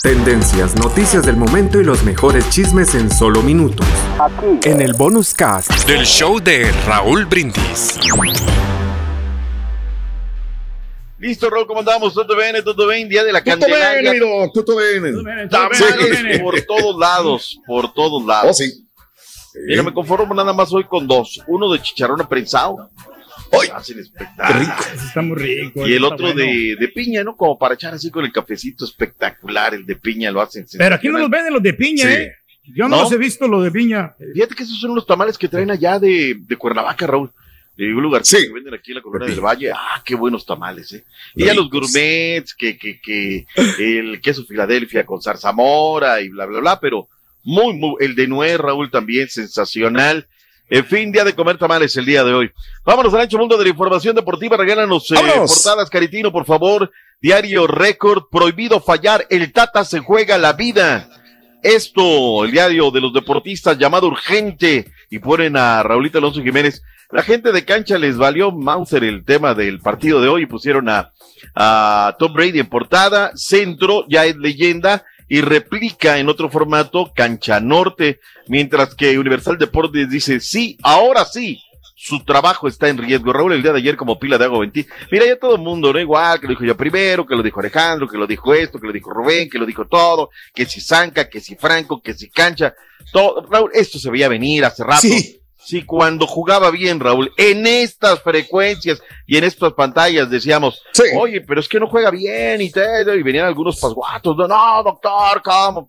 Tendencias, noticias del momento y los mejores chismes en solo minutos. En el bonus cast del show de Raúl Brindis. Listo, Raúl, ¿cómo andamos? ¿Todo bien? ¿Todo bien? Día de la Tutto Candelaria. bene, Miro, tutto bene. Tamales por todos lados, por todos lados. Oh, sí. Mira, me conformo nada más hoy con dos. Uno de chicharrón prensado. ¡Ay! Hacen espectáculo. Está muy rico. Y el otro bueno. de, de piña, ¿no? Como para echar así con el cafecito espectacular. El de piña lo hacen. Pero aquí no los venden los de piña, Sí. ¿eh? Yo no, ¿No? los he visto los de piña. Fíjate que esos son los tamales que traen allá de, de Cuernavaca, Raúl. De un lugar Sí. que venden aquí en la Colonia del Valle. Ah, qué buenos tamales, ¿eh? Y ya los gourmets, que, que, que el queso Filadelfia con zarzamora y bla, bla, bla, pero muy, muy, el de nuez, Raúl, también sensacional. En fin, día de comer tamales el día de hoy. Vámonos al ancho mundo de la información deportiva. Regálanos eh, portadas, Caritino, por favor. Diario Récord, prohibido fallar. El Tata se juega la vida. Esto, el diario de los deportistas llamado urgente. Y ponen a Raulito Alonso Jiménez. La gente de cancha les valió Mauser el tema del partido de hoy y pusieron a, a Tom Brady en portada. Centro ya es leyenda y replica en otro formato Cancha Norte, mientras que Universal Deportes dice, sí, ahora sí, su trabajo está en riesgo. Raúl, el día de ayer como pila de agua ventí. Mira, ya todo el mundo, ¿no? Igual, que lo dijo yo primero, que lo dijo Alejandro, que lo dijo esto, que lo dijo Rubén, que lo dijo todo, que si Zanca, que si Franco, que si Cancha, todo. Raúl, esto se veía venir hace rato. Sí. Sí, cuando jugaba bien, Raúl, en estas frecuencias y en estas pantallas decíamos, Sí. oye, pero es que no juega bien y te, y venían algunos pasguatos, no, no, doctor, ¿cómo?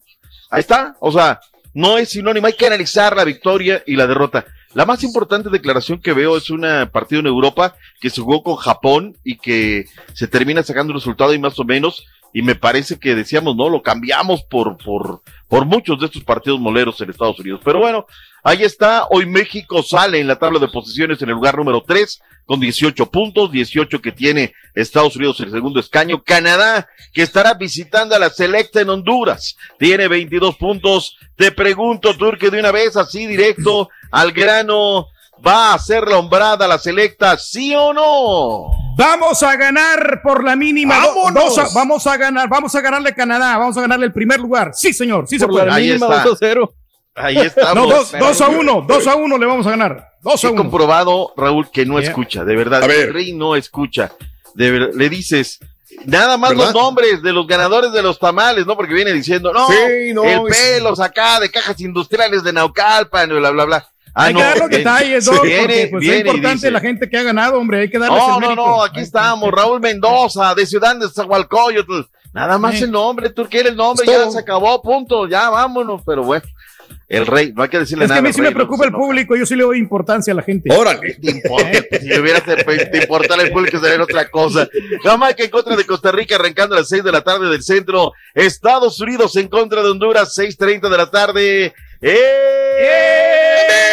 Ahí está, o sea, no es sinónimo, hay que analizar la victoria y la derrota. La más importante declaración que veo es un partido en Europa que se jugó con Japón y que se termina sacando un resultado y más o menos, y me parece que decíamos, no, lo cambiamos por, por, por muchos de estos partidos moleros en Estados Unidos. Pero bueno, ahí está, hoy México sale en la tabla de posiciones en el lugar número 3 con 18 puntos, 18 que tiene Estados Unidos el segundo escaño. Canadá, que estará visitando a la selecta en Honduras, tiene 22 puntos. Te pregunto, Turque, de una vez, así directo al grano, ¿va a ser la hombrada la selecta, sí o no? Vamos a ganar por la mínima. dos a- vamos a ganar, vamos a ganarle a Canadá, vamos a ganarle el primer lugar. Sí, señor, sí se Por puede. la Ahí mínima, está. 2 0. Ahí estamos. No, dos, dos a uno, dos a uno le vamos a ganar. Dos a He uno. comprobado, Raúl, que no Yeah. escucha, de verdad. A ver. El rey no escucha. De ver- le dices, nada más ¿Verdad? los nombres de los ganadores de los tamales, ¿no? Porque viene diciendo, no, Sí, no, el es- pelos acá de cajas industriales de Naucalpan, y bla, bla, bla. Ah, hay no, que dar los detalles, Doc, viene- porque pues, viene es importante dice, la gente que ha ganado, hombre, hay que darles No, no, no, aquí estamos, Raúl Mendoza, de Ciudad de Zahualcoyotl. Nada más Sí. el nombre, tú quieres el nombre, ya se acabó, punto, ya vámonos, pero bueno. El rey, no hay que decirle Es que nada. a mí sí rey, me preocupa el público, yo sí le doy importancia a la gente. Órale. te importa? Si le hubiera te importara el público sería otra cosa. Jamaica en contra de Costa Rica arrancando a las 6 de la tarde del centro. Estados Unidos en contra de Honduras, 6.30 de la tarde. ¡En ¡En vivo! El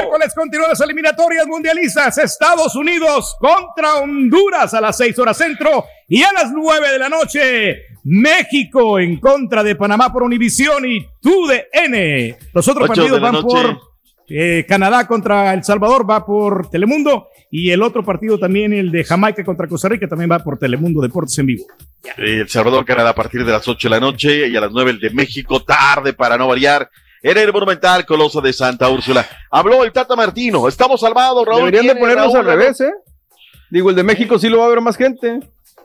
miércoles continúan las eliminatorias mundialistas. Estados Unidos contra Honduras a las 6 horas centro y a las 9 de la noche. México en contra de Panamá por Univisión y TUDN. Los otros partidos van noche. por eh, Canadá contra El Salvador, va por Telemundo. Y el otro partido también, el de Jamaica contra Costa Rica, también va por Telemundo Deportes en vivo. El Salvador Canadá a partir de las 8 de la noche y a las 9 el de México, tarde para no variar. En el Monumental Coloso de Santa Úrsula. Habló el Tata Martino. Estamos salvados, Raúl. Deberían de ponernos Raúl, al revés, ¿eh? Digo, el de México sí lo va a ver más gente.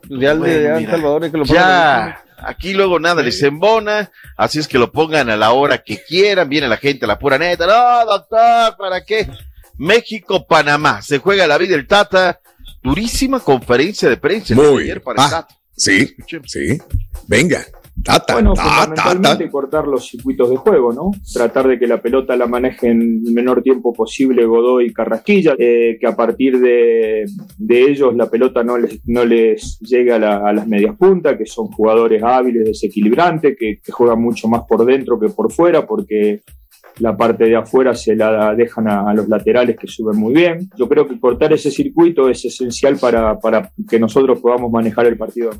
ya el de Bueno, El mira, Salvador es que lo Ya, aquí luego nada les embona, así es que lo pongan a la hora que quieran, viene la gente a la pura neta, no, doctor, ¿para qué? México-Panamá, se juega la vida el Tata, durísima conferencia de prensa de Muy. ayer para el Ah, Tata. sí, sí. Venga. Tata, Bueno, fundamentalmente cortar los circuitos de juego, ¿no? Tratar de que la pelota la maneje en el menor tiempo posible Godoy y Carrasquilla, eh, que a partir de, de ellos la pelota no les, no les llegue a, la- a las medias puntas, que son jugadores hábiles, desequilibrantes, que, que juegan mucho más por dentro que por fuera, porque la parte de afuera se la dejan a, a los laterales que suben muy bien. Yo creo que cortar ese circuito es esencial para, para que nosotros podamos manejar el partido.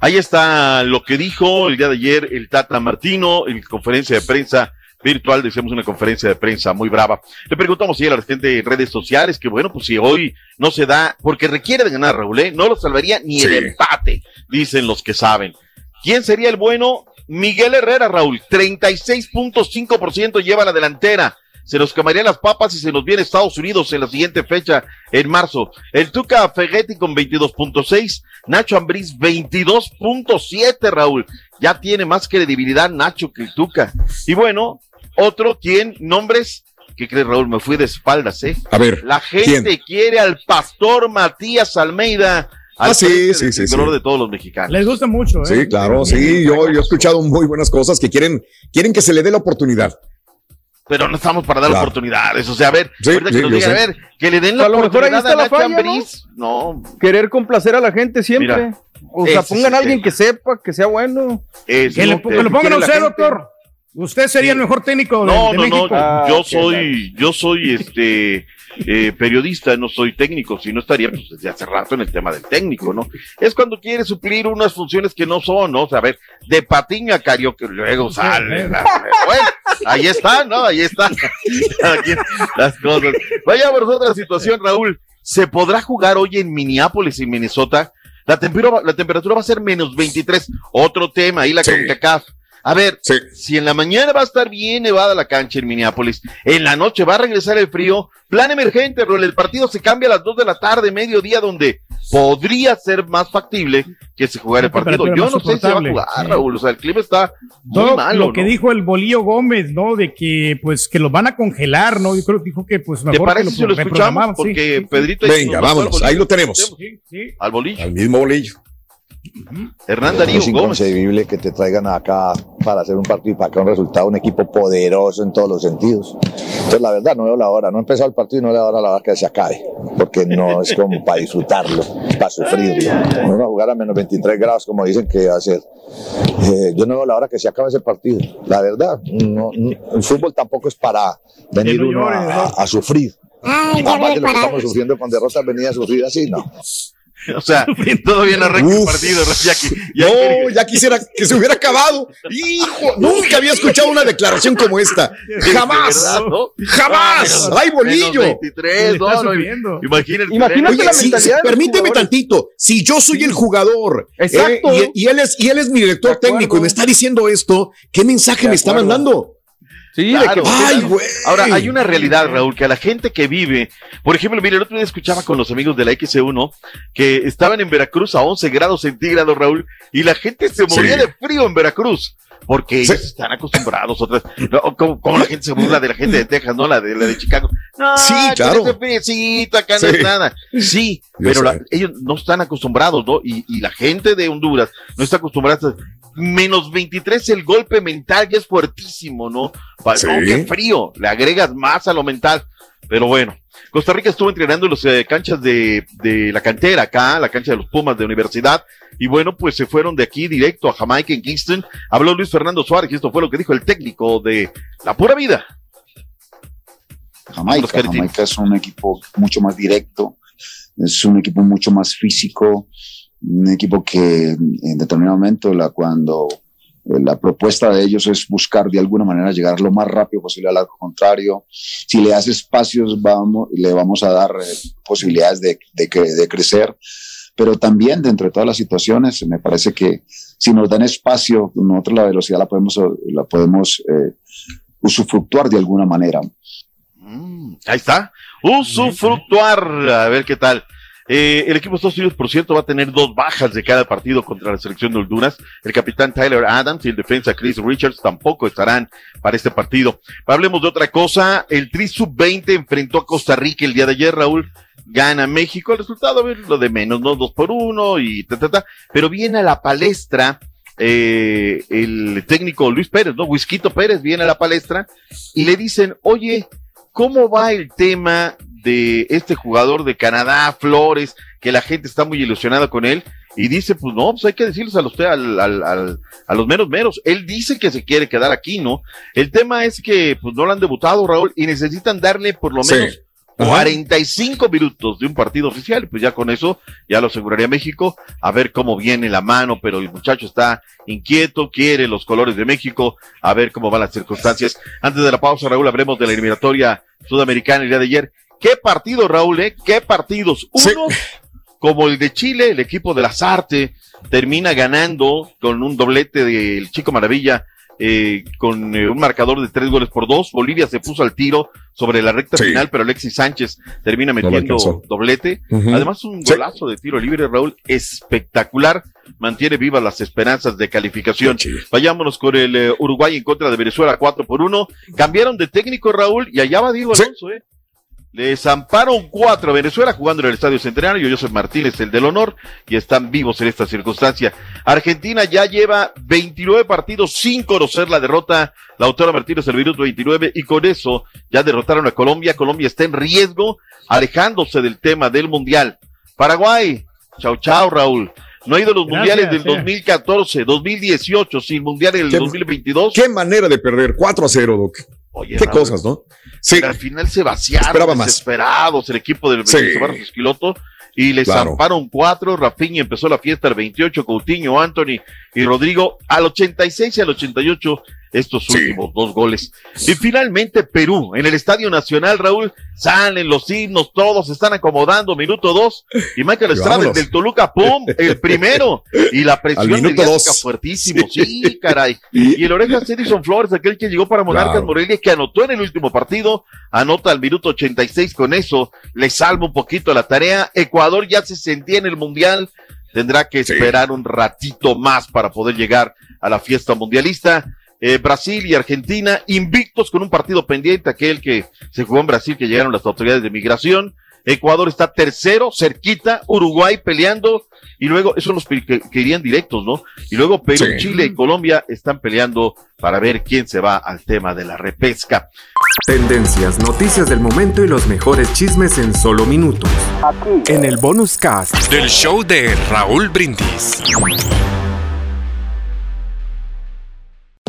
Ahí está lo que dijo el día de ayer el Tata Martino en conferencia de prensa virtual, decíamos una conferencia de prensa muy brava. Le preguntamos ayer a la gente en redes sociales que bueno, pues si hoy no se da, porque requiere de ganar Raúl, ¿eh? no lo salvaría ni el empate, dicen los que saben. ¿Quién sería el bueno? Miguel Herrera, Raúl, 36.5% lleva la delantera. Se nos quemarían las papas y se nos viene Estados Unidos en la siguiente fecha, en marzo. El Tuca Fegetti con 22.6, Nacho Ambriz 22.7, Raúl. Ya tiene más credibilidad Nacho que el Tuca. Y bueno, otro, ¿quién? Nombres. ¿Qué crees, Raúl? Me fui de espaldas, ¿eh? A ver. La gente quiere al pastor Matías Almeida. al Ah, sí, sí, sí. de todos los mexicanos. Les gusta mucho, ¿eh? Sí, claro, sí, yo, yo he escuchado muy buenas cosas que quieren, quieren que se le dé la oportunidad. Pero no estamos para dar Claro. oportunidades. O sea, a ver, Sí, ahorita que sí, nos yo digan, a sé. ver, que le den la A lo mejor ahí oportunidad está a la falla, ¿no? Querer complacer a la gente siempre. Mira, o sea, pongan a alguien tema. que sepa, que sea bueno. es Que, le, lo que lo pongan a usted, gente. doctor. Usted sería el mejor técnico de, No, de no, México. no. Ah, yo soy, yo soy este eh, periodista, no soy técnico, si no estaría pues desde hace rato en el tema del técnico, ¿no? Es cuando quiere suplir unas funciones que no son, ¿no? O sea, a ver, de patiño a karaoke, luego sale. la- Bueno, ahí está, ¿no? Ahí está. Cada quien, las cosas. Vayamos a otra situación, Raúl. ¿Se podrá jugar hoy en Minneapolis y Minnesota? La temperatura, la temperatura va a ser menos 23. Otro tema, ahí la Sí. CONCACAF. A ver, Sí. si en la mañana va a estar bien nevada la cancha en Minneapolis, en la noche va a regresar el frío, plan emergente, Raúl, el partido se cambia a las 2 de la tarde, mediodía, donde podría ser más factible que se jugara el partido. Yo no sé si va a jugar, sí. Raúl, o sea, el clima está muy Todo malo. lo que ¿no? dijo el Bolillo Gómez, ¿no? De que, pues, que los van a congelar, ¿no? Yo creo que dijo que, pues, ¿Te mejor parece que si lo escuchamos? Porque sí, sí. Pedrito... Venga, vámonos, ahí lo tenemos. Sí, sí. Al bolillo. Al mismo bolillo. Hernán Darío Es Gómez. inconcebible que te traigan acá para hacer un partido y para acá un resultado, un equipo poderoso en todos los sentidos. Entonces, la verdad, no veo la hora. No ha empezado el partido y no veo la hora, la hora que se acabe. Porque no es como para disfrutarlo, es para sufrirlo. No va a jugar a menos 23 grados, como dicen que va a ser. Eh, yo no veo la hora que se acabe ese partido. La verdad, no, no- el fútbol tampoco es para venir uno a, a- a sufrir. Aparte de lo que estamos sufriendo con derrotas, venir a sufrir así, no. O sea, todavía no arranca el partido, ya que, ya No, ya quisiera que se hubiera acabado. Hijo, nunca había escuchado una declaración como esta. de Jamás. verdad, ¿no? Jamás. ¡Ay, bolillo! 23, Le está no, no, imagínate. Imagínate Oye, la de los permíteme tantito. Si yo soy el jugador Exacto. eh, y, y él es, y él es mi director técnico y me está diciendo esto, ¿qué mensaje me está mandando? Sí, Claro. de que Ay, güey. Ahora, hay una realidad, Raúl, que a la gente que vive, por ejemplo, mire, el otro día escuchaba con los amigos de la XC1 que estaban en Veracruz a 11 grados centígrados, Raúl, y la gente se moría Sí. de frío en Veracruz. Porque Sí. ellos están acostumbrados, otras, no, como, como la gente se burla de la gente de Texas, ¿no? La de, la de Chicago. No, Sí, claro. friecito, acá no es nada. Sí, Yo pero la- ellos no están acostumbrados, ¿no? Y, y la gente de Honduras no está acostumbrada. Menos 23 el golpe mental ya es fuertísimo, ¿no? Sí. qué frío, le agregas más a lo mental. Pero bueno, Costa Rica estuvo entrenando en las eh, canchas de, de la cantera acá, la cancha de los Pumas de universidad. Y bueno, pues se fueron de aquí directo a Jamaica en Kingston. Habló Luis Fernando Suárez y esto fue lo que dijo el técnico de la pura vida. Jamaica. Jamaica es un equipo mucho más directo, es un equipo mucho más físico, un equipo que en determinado momento, la, cuando eh, la propuesta de ellos es buscar de alguna manera llegar lo más rápido posible al arco contrario. Si le das espacios, vamos, le vamos a dar eh, posibilidades de, de, de crecer. Pero también dentro de todas las situaciones, me parece que si nos dan espacio, nosotros la velocidad la podemos, la podemos eh, usufructuar de alguna manera. Mm, ahí está. Usufructuar. A ver qué tal. Eh, el equipo de Estados Unidos, por cierto, va a tener dos bajas de cada partido contra la selección de Honduras. El capitán Tyler Adams y el defensa Chris Richards tampoco estarán para este partido. Hablemos de otra cosa. El Tri Sub-20 enfrentó a Costa Rica el día de ayer, Raúl. Gana México. El resultado, a lo de menos, ¿no? Dos por uno y ta, ta, ta. Pero viene a la palestra eh, el técnico Luis Pérez, ¿no? Whisquito Pérez viene a la palestra y le dicen, oye, ¿cómo va el tema de este jugador de Canadá, Flores, que la gente está muy ilusionada con él? Y dice, pues no, pues hay que decirles a, los, al, al, al, a los menos meros. Él dice que se quiere quedar aquí, ¿no? El tema es que pues no lo han debutado, Raúl, y necesitan darle por lo Sí. menos 45 minutos de un partido oficial, y pues ya con eso ya lo aseguraría México, a ver cómo viene la mano, pero el muchacho está inquieto, quiere los colores de México, a ver cómo van las circunstancias. Antes de la pausa, Raúl, hablemos de la eliminatoria sudamericana el día de ayer. ¿Qué partido, Raúl, eh? ¿Qué partidos? Uno, como el de Chile, el equipo de las artes termina ganando con un doblete del Chico Maravilla, eh, con eh, un marcador de tres goles por dos. Bolivia se puso al tiro sobre la recta Sí. final, pero Alexis Sánchez termina metiendo doblete. Además, un Sí. golazo de tiro libre, Raúl, espectacular. Mantiene vivas las esperanzas de calificación. Vayámonos con el eh, Uruguay en contra de Venezuela, 4 por 1. Cambiaron de técnico, Raúl, y allá va Diego Alonso, ¿eh? Le zamparon cuatro a Venezuela jugando en el Estadio Centenario. Joseph Martínez, el del honor, y están vivos en esta circunstancia. Argentina ya lleva 29 partidos sin conocer la derrota. La autora Martínez el minuto 29 y con eso ya derrotaron a Colombia. Colombia está en riesgo, alejándose del tema del Mundial. Paraguay, chao chao Raúl. No ha ido a los Gracias, mundiales del eh. 2014, 2018, sin mundial en el Qué- 2022. Qué manera de perder. 4 a 0, Doc. Oye, Qué Raúl, cosas, ¿no? Sí. pero al final se vaciaron, Esperaba más. desesperados, el equipo del Sí. Esquiloto, y le Claro. zamparon cuatro. Rafinha empezó la fiesta al 28, Coutinho, Anthony y Rodrigo al 86 y al 88, estos últimos dos goles. Y finalmente Perú, en el Estadio Nacional, Raúl, salen los himnos, todos se están acomodando, minuto dos, y Michael Estrada, del Toluca, ¡pum! El primero, y la presión dos. fuertísimo, sí, caray. Y el Orejas Edison Flores, aquel que llegó para Monarcas Claro. Morelia, que anotó en el último partido, anota al minuto 86 con eso, le salva un poquito la tarea. Ecuador ya se sentía en el Mundial, tendrá que esperar un ratito más para poder llegar a la fiesta mundialista. Eh, Brasil y Argentina invictos con un partido pendiente, aquel que se jugó en Brasil, que llegaron las autoridades de migración. Ecuador está tercero, cerquita, Uruguay peleando, y luego, esos son los que, que- que irían directos, ¿no? Y luego Perú, Sí. Chile y Colombia están peleando para ver quién se va al tema de la repesca. Tendencias, noticias del momento y los mejores chismes en solo minutos. En el bonus cast del show de Raúl Brindis.